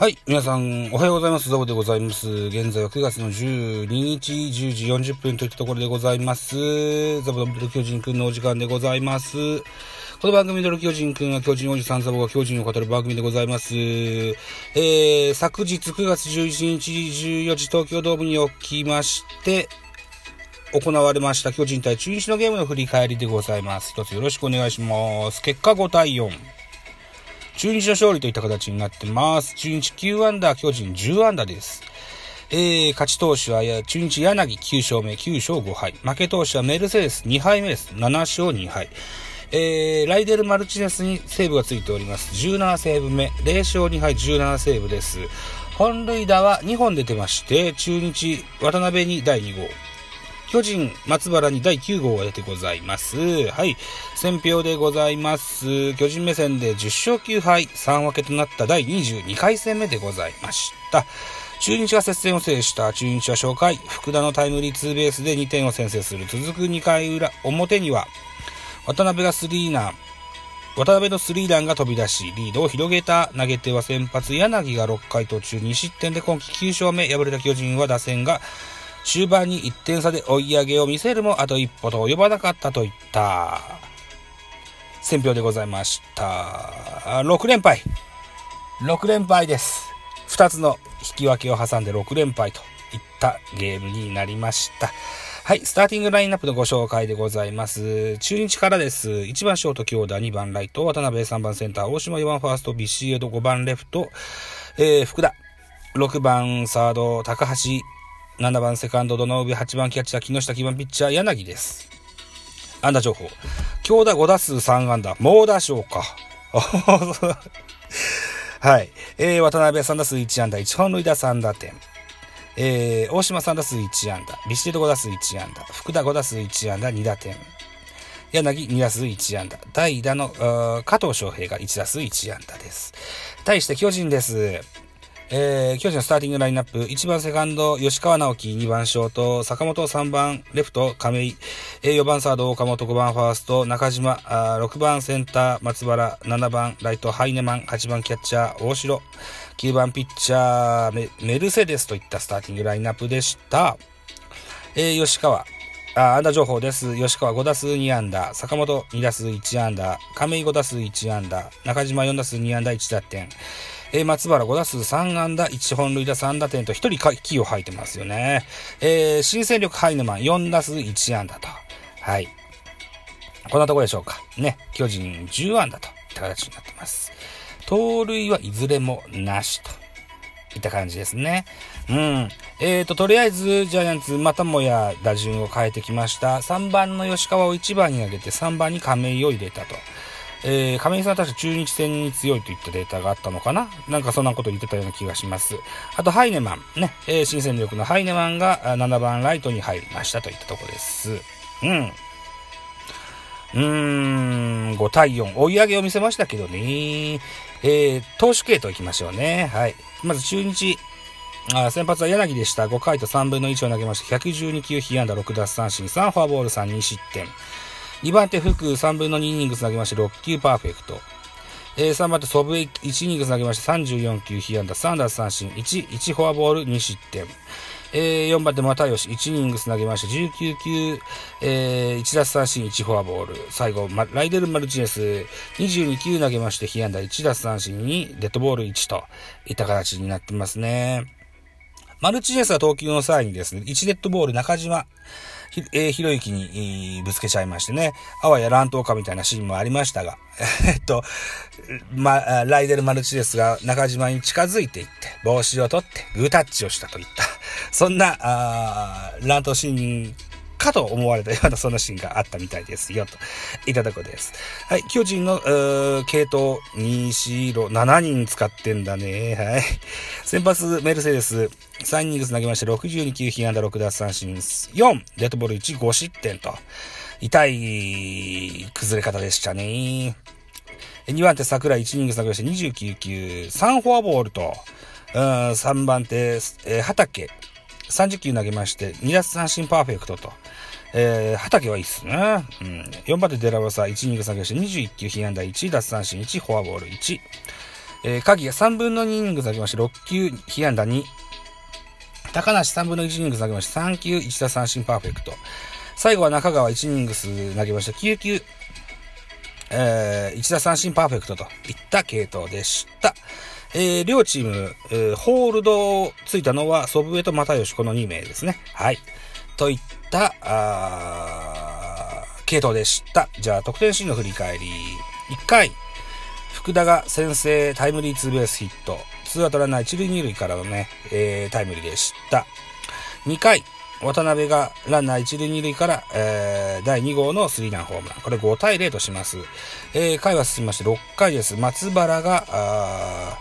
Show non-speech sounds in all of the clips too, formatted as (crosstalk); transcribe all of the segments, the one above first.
はい。皆さん、おはようございます。ザボでございます。現在は9月の12日10時40分といったところでございます。ザボのミドル巨人くんのお時間でございます。この番組ドル巨人くんは巨人おじさんザボが巨人を語る番組でございます。えー、昨日9月11日14時東京ドームにおきまして、行われました巨人対中日のゲームの振り返りでございます。一つよろしくお願いします。結果5対4。中日の勝利といった形になってます。中日9アンダー、巨人10アンダーです。えー、勝ち投手は中日柳9勝目、9勝5敗。負け投手はメルセデス2敗目です。7勝2敗。えー、ライデル・マルチネスにセーブがついております。17セーブ目、0勝2敗、17セーブです。本塁打は2本出てまして、中日、渡辺に第2号。巨人、松原に第9号が出てございます。はい。選票でございます。巨人目線で10勝9敗、3分けとなった第22回戦目でございました。中日が接戦を制した中日は初回、福田のタイムリーツーベースで2点を先制する。続く2回裏、表には、渡辺がスリーナー、渡辺のスリーランが飛び出し、リードを広げた投げ手は先発柳が6回途中2失点で今季9勝目、敗れた巨人は打線が終盤に1点差で追い上げを見せるもあと一歩と及ばなかったといった選評でございました。6連敗。6連敗です。2つの引き分けを挟んで6連敗といったゲームになりました。はい、スターティングラインナップのご紹介でございます。中日からです。1番ショート強打、2番ライト、渡辺3番センター、大島4番ファースト、ビシエド5番レフト、えー、福田、6番サード、高橋、7番セカンド、ドノ上、8番キャッチャー、木下、9番ピッチャー、柳です。安打情報。強打5打数3安打。猛打賞か。(laughs) はい。えー、渡辺3打数1安打、1本塁打3打点。えー、大島3打数1安打、ビシエド5打数1安打、福田5打数1安打、2打点。柳2打数1安打。代打の加藤翔平が1打数1安打です。対して巨人です。えー、巨人のスターティングラインナップ、1番セカンド、吉川直樹、2番ショート、坂本3番、レフト、亀井、えー、4番サード、岡本5番ファースト、中島、あ6番センター、松原、7番ライト、ハイネマン、8番キャッチャー、大城、9番ピッチャーメ、ルセデスといったスターティングラインナップでした。えー、吉川、あ、安打情報です。吉川5打数2安打、坂本2打数1安打、亀井5打数1安打、中島4打数2安打1打点。え、松原5打数3安打、1本塁打3打点と1人気を吐いてますよね。えー、新戦力ハイネマン4打数1安打と。はい。こんなところでしょうか。ね。巨人10安打といった形になってます。盗塁はいずれもなしと。いった感じですね。うん。えーと、とりあえず、ジャイアンツ、またもや打順を変えてきました。3番の吉川を1番に上げて、3番に亀井を入れたと。えー、亀井さんは確か中日戦に強いといったデータがあったのかな？なんかそんなこと言ってたような気がします。あと、ハイネマン、ね、えー、新戦力のハイネマンが7番ライトに入りましたといったとこです。うん。うーん、5対4。追い上げを見せましたけどね。えー、投手系統いきましょうね。はい。まず中日。あ先発は柳でした。5回と3分の1を投げまして、112球、被安打6奪三振、3フォアボール3、2失点。2番手、福3分の2イニングス投げまして6球パーフェクト。えー、3番手、ソブエ1イニングス投げまして34球被安打3奪三振1、1フォアボール2失点。えー、4番手、又吉1イニングス投げまして19球、えー、1奪三振1フォアボール。最後、ま、ライデル・マルチネス22球投げまして被安打1奪三振にデッドボール1といった形になってますね。マルチネスは投球の際にですね、1デッドボール中島、ひ、えー、ひろゆきに、ぶつけちゃいましてね、あわや乱闘かみたいなシーンもありましたが、(laughs) えっと、ま、ライデル・マルチですが、中島に近づいていって、帽子を取って、グータッチをしたといった、そんな、あ乱闘シーンかと思われたようなそんなシーンがあったみたいですよ、といただくです。はい、巨人の、系統、西色、7人使ってんだね。はい。先発、メルセデス、3イニングス投げまして、62球、被安打6奪三振、4、デッドボール1、5失点と、痛い崩れ方でしたね。2番手、桜井1イニングス投げまして、29球、3フォアボールと、うん、3番手、えー、畑、30球投げまして、2奪三振パーフェクトと。えー、畑はいいっすね。うん。4番手デラバサ、1、2が下げして21球、被安打1、奪三振1、フォアボール1。えー、鍵が3分の2イニング投げまして、6球、被安打2。高梨3分の1イニング投げまして、3球、1打三振パーフェクト。最後は中川1イニングス投げました、9球、えー、1打三振パーフェクトといった系統でした。えー、両チーム、えー、ホールドをついたのは、祖父江と又吉、この2名ですね。はい。といった、あ系統でした。じゃあ、得点シーンの振り返り。1回、福田が先制タイムリーツーベースヒット。ツーアウトランナー1塁2塁からのね、えー、タイムリーでした。2回、渡辺がランナー1塁2塁から、えー、第2号のスリーランホームラン。これ5対0とします。えー、回は進みまして6回です。松原が、あ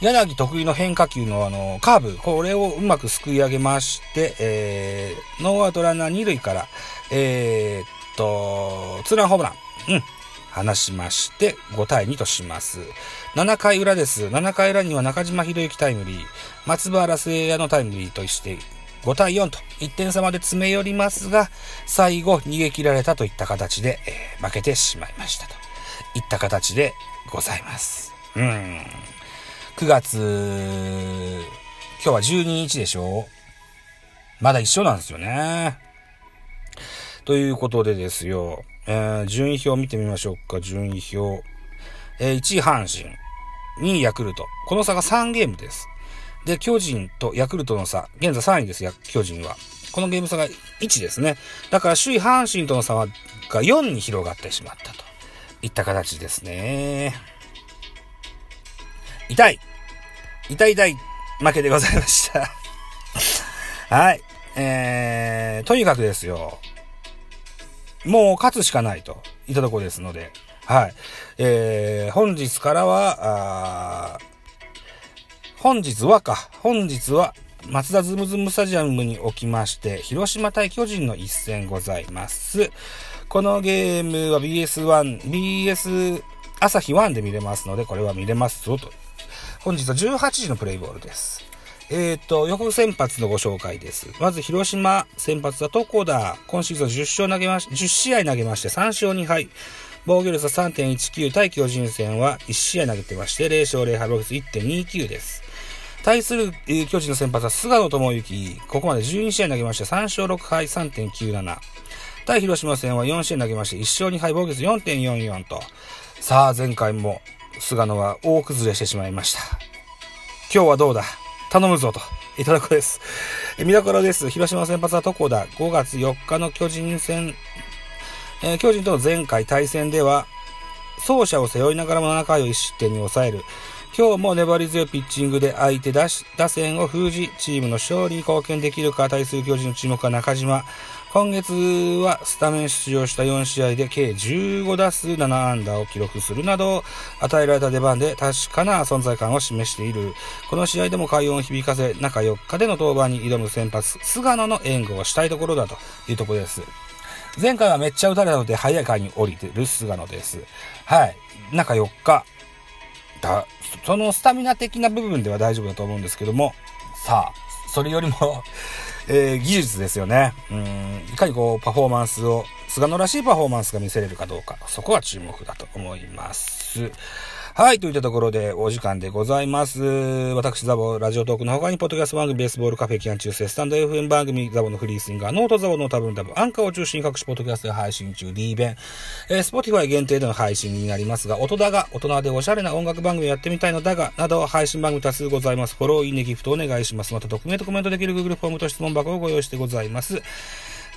柳得意の変化球のあの、カーブ、これをうまくすくい上げまして、えー、ノーアウトランナー2塁から、えー、っと、ツーランホームラン。うん。離しまして、5対2とします。7回裏です。7回裏には中島博之タイムリー、松原聖也のタイムリーとして、5対4と1点差まで詰め寄りますが、最後逃げ切られたといった形で、えー、負けてしまいましたといった形でございます。うん。9月、今日は12日でしょ？まだ一緒なんですよね。ということでですよ。えー、順位表見てみましょうか、順位表。えー、1位阪神、2位ヤクルト。この差が3ゲームです。で、巨人とヤクルトの差、現在3位です、巨人は。このゲーム差が1ですね。だから首位阪神との差が4に広がってしまったといった形ですね。痛い痛い痛い負けでございました (laughs) はい。えー、とにかくですよ。もう勝つしかないといったところですので、はい。えー、本日からは、本日はか、本日は、松田ズムズムスタジアムにおきまして、広島対巨人の一戦ございます。このゲームは BS1、BS 朝日1で見れますので、これは見れますぞと。本日は18時のプレイボールです。えっ、ー、と、予告先発のご紹介です。まず、広島先発は床田。今シーズン10勝投げまし、10試合投げまして3勝2敗。防御率は3.19対巨人戦は1試合投げてまして、0勝0敗防御率1.29です。対する、えー、巨人の先発は菅野智之。ここまで12試合投げまして、3勝6敗3.97。対広島戦は4試合投げまして、1勝2敗防御率4.44と。さあ、前回も菅野は大崩れしてしまいました。今日はどうだ？頼むぞと。いただくです。見どころです。広島先発は床田。5月4日の巨人戦、えー、巨人との前回対戦では、走者を背負いながらも7回を1失点に抑える。今日も粘り強いピッチングで相手打線を封じ、チームの勝利に貢献できるか対する巨人の注目は中島。今月はスタメン出場した4試合で計15打数7安打を記録するなど、与えられた出番で確かな存在感を示している。この試合でも快音を響かせ、中4日での登板に挑む先発、菅野の援護をしたいところだというところです。前回はめっちゃ打たれたので早い回に降りてる菅野です。はい。中4日。だ、そのスタミナ的な部分では大丈夫だと思うんですけども、さあ、それよりも (laughs) えー、技術ですよね。うん、いかにこう、パフォーマンスを、菅野らしいパフォーマンスが見せれるかどうか、そこは注目だと思います。はい、といったところでお時間でございます。私、ザボ、ラジオトークの他に、ポッドキャスト番組、ベースボールカフェ、キャン中世、スタンド FM 番組、ザボのフリースインガー、ノートザボの多分多分、アンカーを中心に各種ポッドキャストで配信中、D 弁、えー、 Spotify 限定での配信になりますが、音だが、大人でおしゃれな音楽番組やってみたいのだが、など、配信番組多数ございます。フォロー、いいね、ギフトお願いします。また、匿名でコメントできる Google フォームと質問箱をご用意してございます。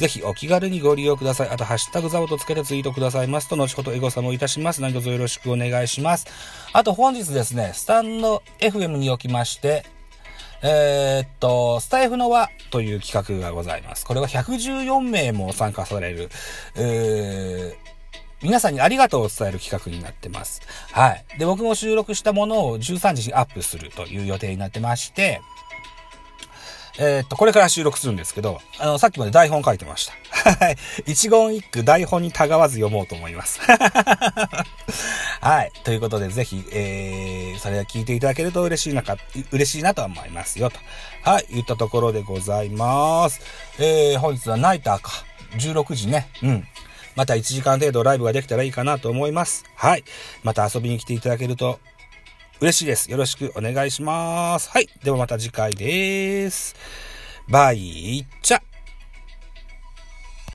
ぜひお気軽にご利用ください。あと、ハッシュタグザボとつけてツイートくださいますと、後ほどエゴサもいたします。何卒よろしくお願いします。あと、本日ですね、スタンド FM におきまして、えー、っと、スタエフの輪という企画がございます。これは114名も参加される、えー皆さんにありがとうを伝える企画になってます。はい。で、僕も収録したものを13時にアップするという予定になってまして、えー、っと、これから収録するんですけど、あの、さっきまで台本書いてました。はい。一言一句台本にたがわず読もうと思います。(laughs) はい。ということで、ぜひ、えー、それは聞いていただけると嬉しいなか、嬉しいなと思いますよ、と。はい。言ったところでございます。えー、本日はナイターか。16時ね。うん。また1時間程度ライブができたらいいかなと思います。はい。また遊びに来ていただけると嬉しいです。よろしくお願いします。はい。ではまた次回です。バイチャ